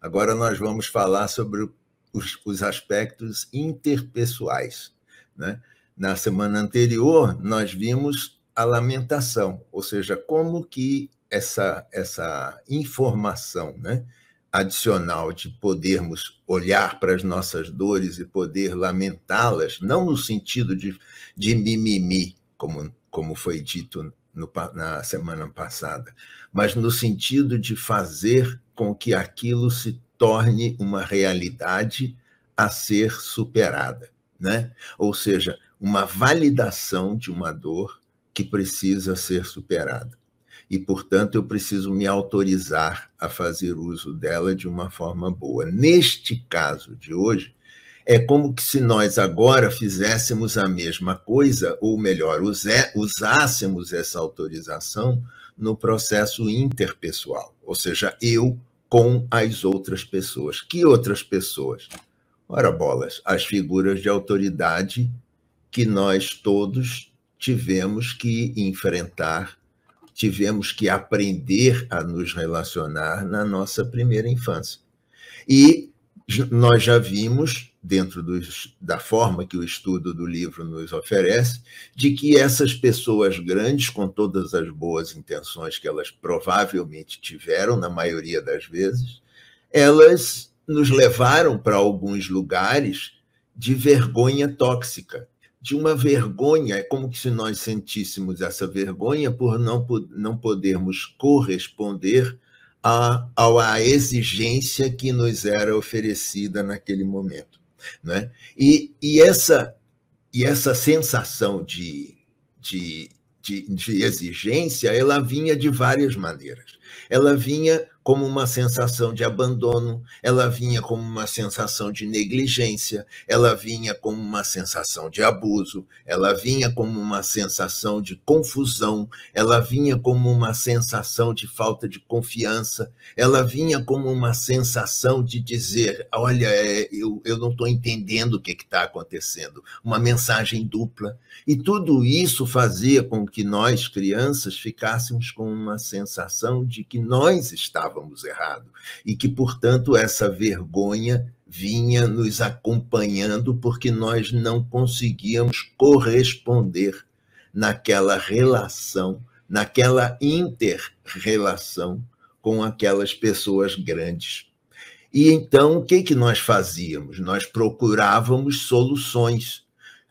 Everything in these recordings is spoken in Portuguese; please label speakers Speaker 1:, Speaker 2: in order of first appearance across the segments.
Speaker 1: Agora nós vamos falar sobre os, os aspectos interpessoais. Né? Na semana anterior, nós vimos a lamentação, ou seja, como que essa, essa informação né, adicional de podermos olhar para as nossas dores e poder lamentá-las, não no sentido de, de mimimi, como, como foi dito no, na semana passada, mas no sentido de fazer com que aquilo se torne uma realidade a ser superada, né? Ou seja, uma validação de uma dor que precisa ser superada. E, portanto, eu preciso me autorizar a fazer uso dela de uma forma boa. Neste caso de hoje, é como que se nós agora fizéssemos a mesma coisa, ou melhor, usássemos essa autorização no processo interpessoal, ou seja, eu com as outras pessoas. Que outras pessoas? Ora, bolas, as figuras de autoridade que nós todos tivemos que enfrentar, tivemos que aprender a nos relacionar na nossa primeira infância. E nós já vimos, dentro da forma que o estudo do livro nos oferece, de que essas pessoas grandes, com todas as boas intenções que elas provavelmente tiveram, na maioria das vezes, elas nos levaram para alguns lugares de vergonha tóxica, de uma vergonha, é como se nós sentíssemos essa vergonha por não, não podermos corresponder a, a exigência que nos era oferecida naquele momento. Né? E, e, essa, e essa sensação de, de, de, de exigência, ela vinha de várias maneiras. Ela vinha como uma sensação de abandono, ela vinha como uma sensação de negligência, ela vinha como uma sensação de abuso, ela vinha como uma sensação de confusão, ela vinha como uma sensação de falta de confiança, ela vinha como uma sensação de dizer: olha, é, eu, eu não estou entendendo o que está acontecendo, uma mensagem dupla. E tudo isso fazia com que nós, crianças, ficássemos com uma sensação de que nós estávamos estávamos errados e que, portanto, essa vergonha vinha nos acompanhando porque nós não conseguíamos corresponder naquela relação, naquela inter-relação com aquelas pessoas grandes. E então, o que, que nós fazíamos? Nós procurávamos soluções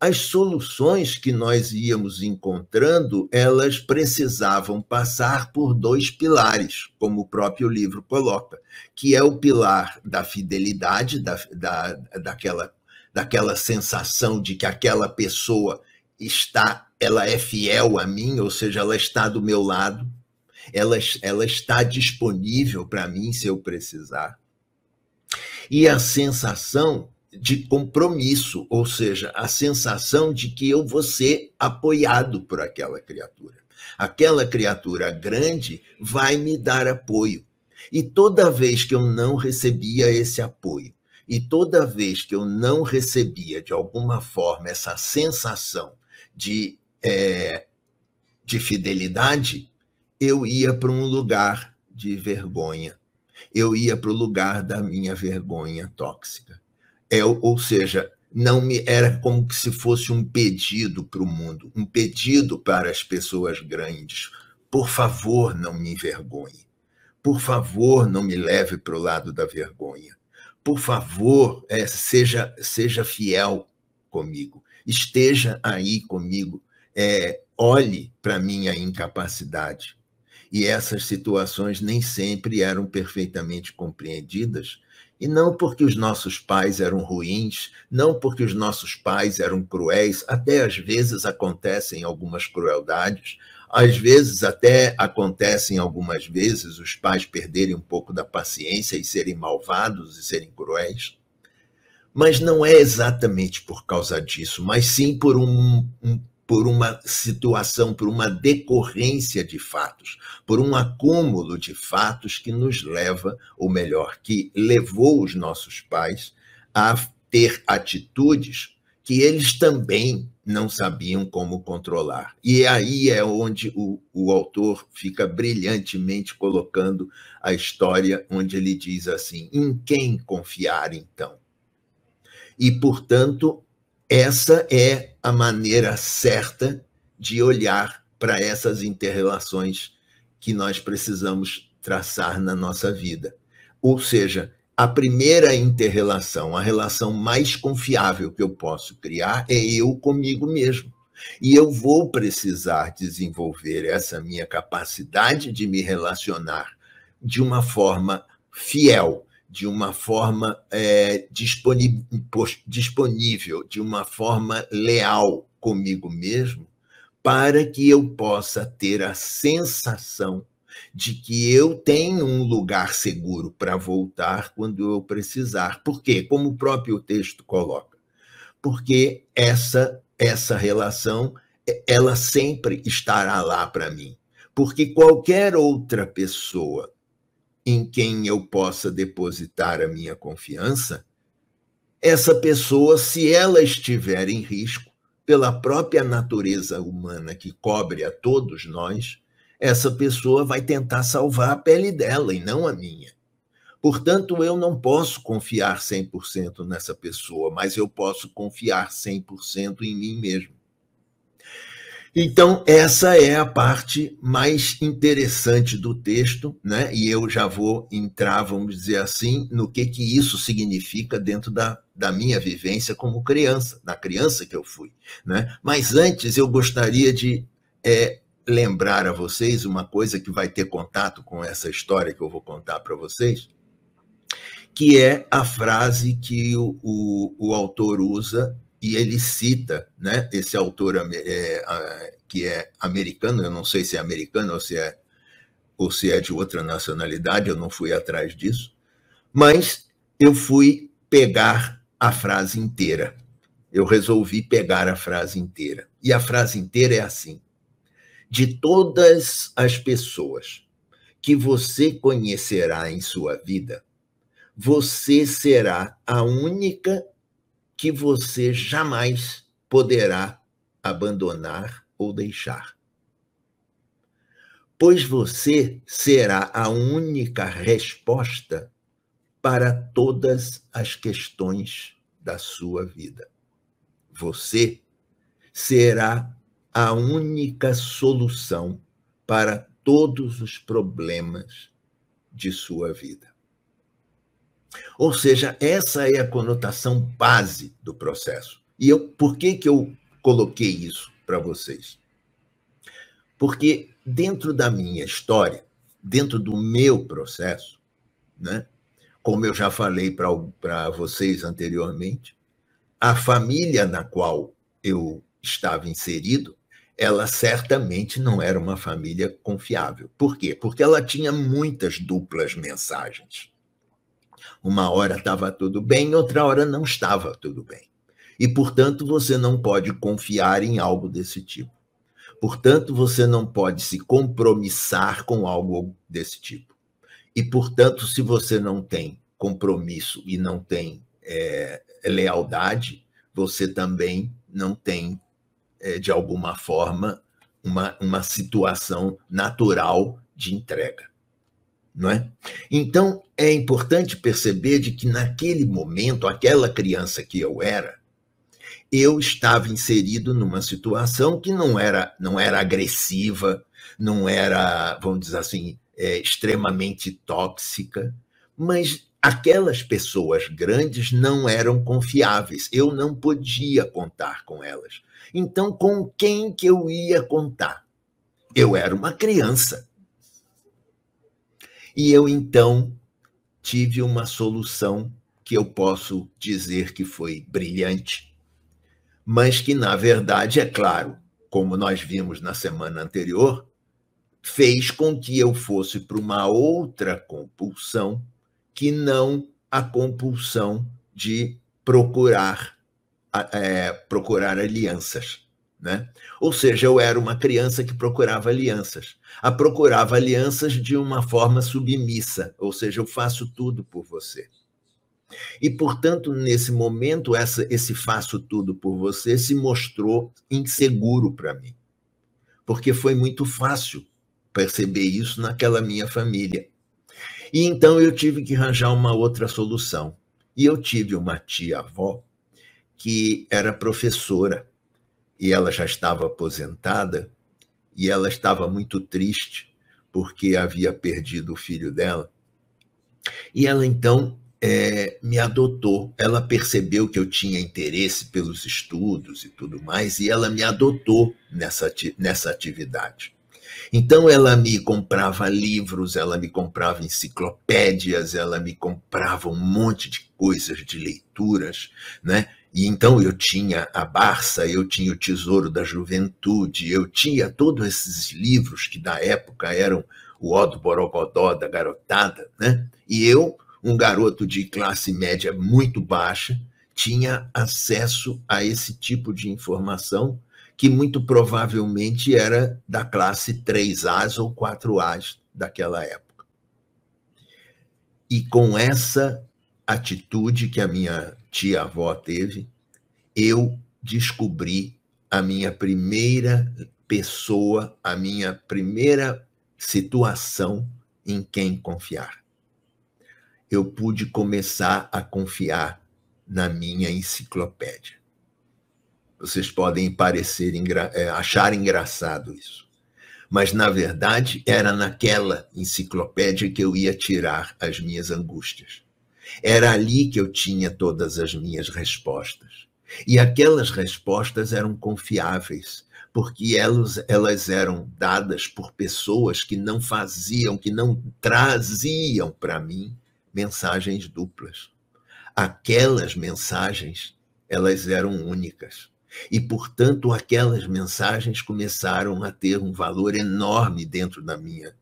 Speaker 1: as soluções que nós íamos encontrando, elas precisavam passar por dois pilares, como o próprio livro coloca, que é o pilar da fidelidade, da, da, daquela, daquela sensação de que aquela pessoa está, ela é fiel a mim, ou seja, ela está do meu lado, ela, ela está disponível para mim se eu precisar. E a sensação de compromisso, ou seja, a sensação de que eu vou ser apoiado por aquela criatura. Aquela criatura grande vai me dar apoio. E toda vez que eu não recebia esse apoio, e toda vez que eu não recebia, de alguma forma, essa sensação de, é, de fidelidade, eu ia para um lugar de vergonha. Eu ia para o lugar da minha vergonha tóxica. É, ou seja, não me era como se fosse um pedido para o mundo, um pedido para as pessoas grandes. Por favor, não me envergonhe. Por favor, não me leve para o lado da vergonha. Por favor, é, seja, seja fiel comigo. Esteja aí comigo. É, olhe para minha incapacidade. E essas situações nem sempre eram perfeitamente compreendidas e não porque os nossos pais eram ruins, não porque os nossos pais eram cruéis, até às vezes acontecem algumas crueldades, às vezes até acontecem algumas vezes os pais perderem um pouco da paciência e serem malvados e serem cruéis. Mas não é exatamente por causa disso, mas sim por um, um por uma situação, por uma decorrência de fatos, por um acúmulo de fatos que nos leva, ou melhor, que levou os nossos pais a ter atitudes que eles também não sabiam como controlar. E aí é onde o, o autor fica brilhantemente colocando a história, onde ele diz assim: em quem confiar então? E, portanto, essa é a maneira certa de olhar para essas interrelações que nós precisamos traçar na nossa vida. Ou seja, a primeira interrelação, a relação mais confiável que eu posso criar é eu comigo mesmo. E eu vou precisar desenvolver essa minha capacidade de me relacionar de uma forma fiel, de uma forma é, disponível, de uma forma leal comigo mesmo, para que eu possa ter a sensação de que eu tenho um lugar seguro para voltar quando eu precisar. Por quê? Como o próprio texto coloca. Porque essa essa relação ela sempre estará lá para mim. Porque qualquer outra pessoa em quem eu possa depositar a minha confiança, essa pessoa, se ela estiver em risco, pela própria natureza humana que cobre a todos nós, essa pessoa vai tentar salvar a pele dela e não a minha. Portanto, eu não posso confiar 100% nessa pessoa, mas eu posso confiar 100% em mim mesmo. Então, essa é a parte mais interessante do texto, né? E eu já vou entrar, vamos dizer assim, no que, que isso significa dentro da, da minha vivência como criança, da criança que eu fui, né? Mas antes, eu gostaria de é, lembrar a vocês uma coisa que vai ter contato com essa história que eu vou contar para vocês, que é a frase que o, o, o, autor usa e ele cita, né? Esse autor é, que é americano, eu não sei se é americano ou se é ou se é de outra nacionalidade, eu não fui atrás disso, mas eu fui pegar a frase inteira. Eu resolvi pegar a frase inteira. E a frase inteira é assim: de todas as pessoas que você conhecerá em sua vida, você será a única que você jamais poderá abandonar ou deixar. Pois você será a única resposta para todas as questões da sua vida. Você será a única solução para todos os problemas de sua vida. Ou seja, essa é a conotação base do processo. E eu, por que, que eu coloquei isso para vocês? Porque dentro da minha história, dentro do meu processo, né, como eu já falei para vocês anteriormente, a família na qual eu estava inserido ela certamente não era uma família confiável. Por quê? Porque ela tinha muitas duplas mensagens. Uma hora estava tudo bem, outra hora não estava tudo bem. E, portanto, você não pode confiar em algo desse tipo. Portanto, você não pode se compromissar com algo desse tipo. E, portanto, se você não tem compromisso e não tem é, lealdade, você também não tem é, de alguma forma, uma, uma situação natural de entrega. Não é? Então, é importante perceber de que naquele momento, aquela criança que eu era, eu estava inserido numa situação que não era, não era agressiva, não era, vamos dizer assim, é, extremamente tóxica, mas aquelas pessoas grandes não eram confiáveis. Eu não podia contar com elas. Então, com quem que eu ia contar? Eu era uma criança. E eu então tive uma solução que eu posso dizer que foi brilhante, mas que, na verdade, é claro, como nós vimos na semana anterior, fez com que eu fosse para uma outra compulsão que não a compulsão de procurar é, procurar alianças. Né? Ou seja, eu era uma criança que procurava alianças. A procurava alianças de uma forma submissa, ou seja, eu faço tudo por você. E, portanto, nesse momento, essa, esse faço tudo por você se mostrou inseguro para mim. Porque foi muito fácil perceber isso naquela minha família. E então eu tive que arranjar uma outra solução. E eu tive uma tia-avó que era professora e ela já estava aposentada e ela estava muito triste porque havia perdido o filho dela. E ela então é, me adotou. Ela percebeu que eu tinha interesse pelos estudos e tudo mais, e ela me adotou nessa, nessa atividade. Então ela me comprava livros, ela me comprava enciclopédias, ela me comprava um monte de coisas de leituras, né? E então eu tinha a Barça, eu tinha o Tesouro da Juventude, eu tinha todos esses livros que da época eram o Odo Borogodó da garotada, né? E eu, um garoto de classe média muito baixa, tinha acesso a esse tipo de informação que muito provavelmente era da classe 3As ou 4As daquela época. E com essa atitude que a minha tia-avó teve, eu descobri a minha primeira pessoa, a minha primeira situação em quem confiar. Eu pude começar a confiar na minha enciclopédia. Vocês podem parecer engra é, achar engraçado isso. Mas, na verdade, era naquela enciclopédia que eu ia tirar as minhas angústias. Era ali que eu tinha todas as minhas respostas. E aquelas respostas eram confiáveis, porque elas, elas eram dadas por pessoas que não faziam, que não traziam para mim mensagens duplas. Aquelas mensagens, elas eram únicas. E, portanto, aquelas mensagens começaram a ter um valor enorme dentro da minha,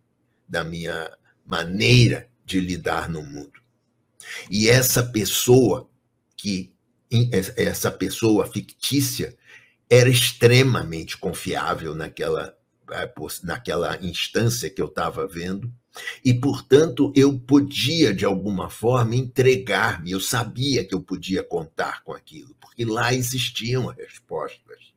Speaker 1: da minha maneira de lidar no mundo. E essa pessoa que essa pessoa fictícia era extremamente confiável naquela eh, naquela instância que eu estava vendo e, portanto, eu podia, de alguma forma, entregar-me, eu sabia que eu podia contar com aquilo, porque lá existiam respostas.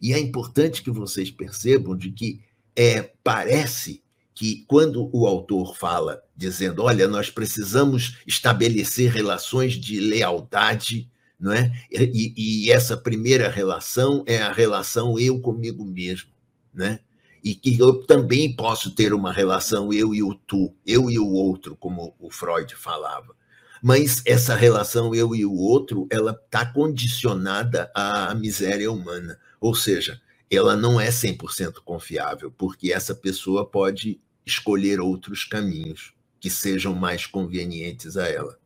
Speaker 1: E é importante que vocês percebam de que é, parece que quando o autor fala, dizendo, olha, nós precisamos estabelecer relações de lealdade, não é? E, e essa primeira relação é a relação eu comigo mesmo, né? e que eu também posso ter uma relação eu e o tu, eu e o outro, como o Freud falava. Mas essa relação eu e o outro, ela está condicionada à miséria humana, ou seja, ela não é 100% confiável, porque essa pessoa pode escolher outros caminhos que sejam mais convenientes a ela.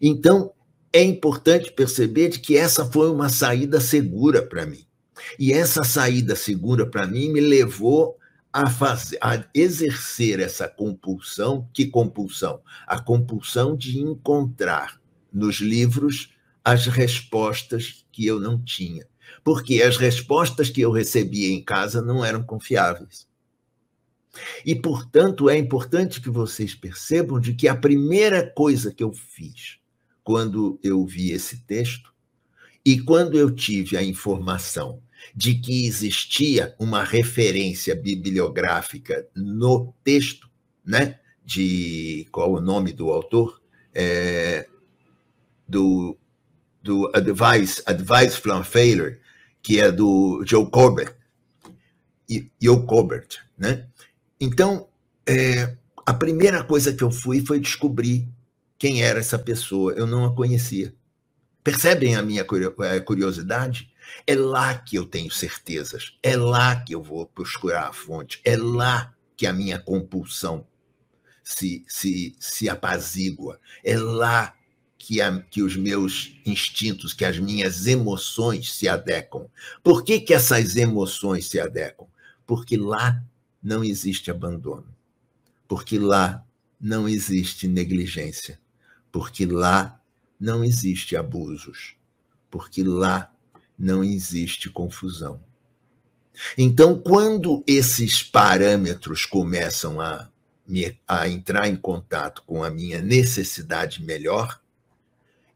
Speaker 1: Então, é importante perceber que essa foi uma saída segura para mim. E essa saída segura para mim me levou a, fazer, a exercer essa compulsão. Que compulsão? A compulsão de encontrar nos livros as respostas que eu não tinha. Porque as respostas que eu recebia em casa não eram confiáveis. E, portanto, é importante que vocês percebam de que a primeira coisa que eu fiz quando eu vi esse texto e quando eu tive a informação de que existia uma referência bibliográfica no texto, né? De qual o nome do autor? É, do, do Advice, Advice from Failure, que é do Joe Colbert. Joe Colbert, né? Então, é, a primeira coisa que eu fui foi descobrir quem era essa pessoa. Eu não a conhecia. Percebem a minha é, curiosidade? É lá que eu tenho certezas, é lá que eu vou procurar a fonte, é lá que a minha compulsão se, se, se apazigua, é lá que, a, que os meus instintos, que as minhas emoções se adequam. Por que, que essas emoções se adequam? Porque lá não existe abandono, porque lá não existe negligência, porque lá não existe abusos, porque lá não existe confusão. Então, quando esses parâmetros começam a, a entrar em contato com a minha necessidade melhor,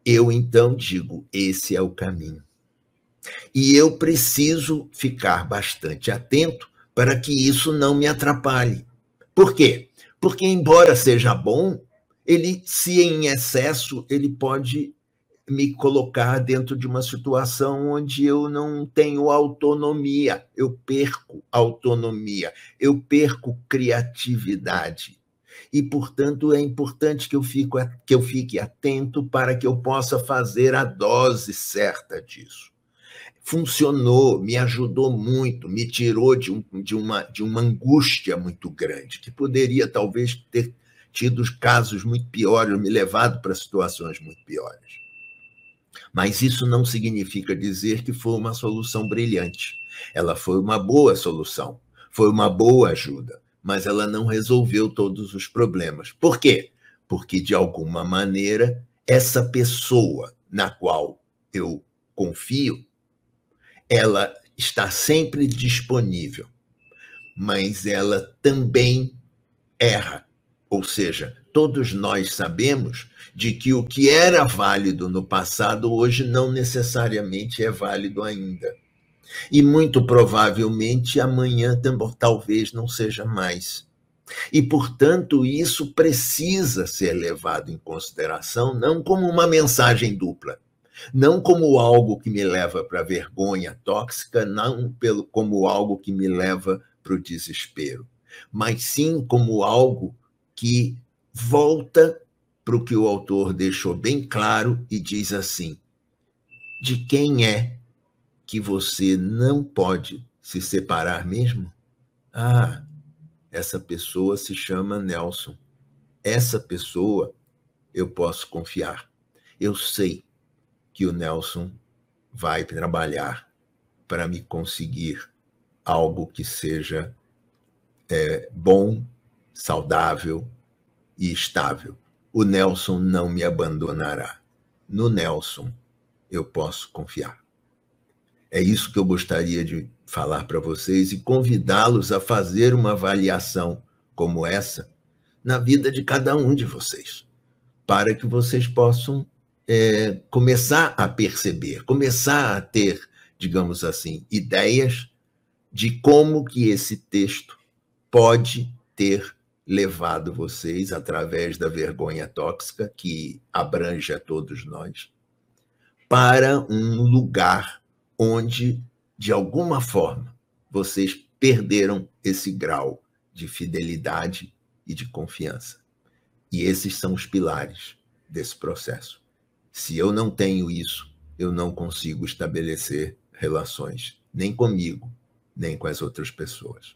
Speaker 1: eu então digo: esse é o caminho. E eu preciso ficar bastante atento para que isso não me atrapalhe. Por quê? Porque, embora seja bom, ele, se em excesso, ele pode me colocar dentro de uma situação onde eu não tenho autonomia, eu perco autonomia, eu perco criatividade. E, portanto, é importante que eu, fico, que eu fique atento para que eu possa fazer a dose certa disso. Funcionou, me ajudou muito, me tirou de, um, de, uma, de uma angústia muito grande, que poderia talvez ter tido casos muito piores, me levado para situações muito piores. Mas isso não significa dizer que foi uma solução brilhante. Ela foi uma boa solução, foi uma boa ajuda, mas ela não resolveu todos os problemas. Por quê? Porque, de alguma maneira, essa pessoa na qual eu confio, ela está sempre disponível, mas ela também erra. Ou seja, todos nós sabemos de que o que era válido no passado hoje não necessariamente é válido ainda. E muito provavelmente amanhã talvez não seja mais. E, portanto, isso precisa ser levado em consideração não como uma mensagem dupla, não como algo que me leva para a vergonha tóxica, não pelo, como algo que me leva para o desespero, mas sim como algo que volta para o que o autor deixou bem claro e diz assim: de quem é que você não pode se separar mesmo? Ah, essa pessoa se chama Nelson. Essa pessoa eu posso confiar. Eu sei que o Nelson vai trabalhar para me conseguir algo que seja é, bom, saudável e estável o Nelson não me abandonará. No Nelson eu posso confiar. É isso que eu gostaria de falar para vocês e convidá-los a fazer uma avaliação como essa na vida de cada um de vocês, para que vocês possam é, começar a perceber, começar a ter, digamos assim, ideias de como que esse texto pode ter levado vocês, através da vergonha tóxica, que abrange a todos nós, para um lugar onde, de alguma forma, vocês perderam esse grau de fidelidade e de confiança. E esses são os pilares desse processo. Se eu não tenho isso, eu não consigo estabelecer relações, nem comigo, nem com as outras pessoas.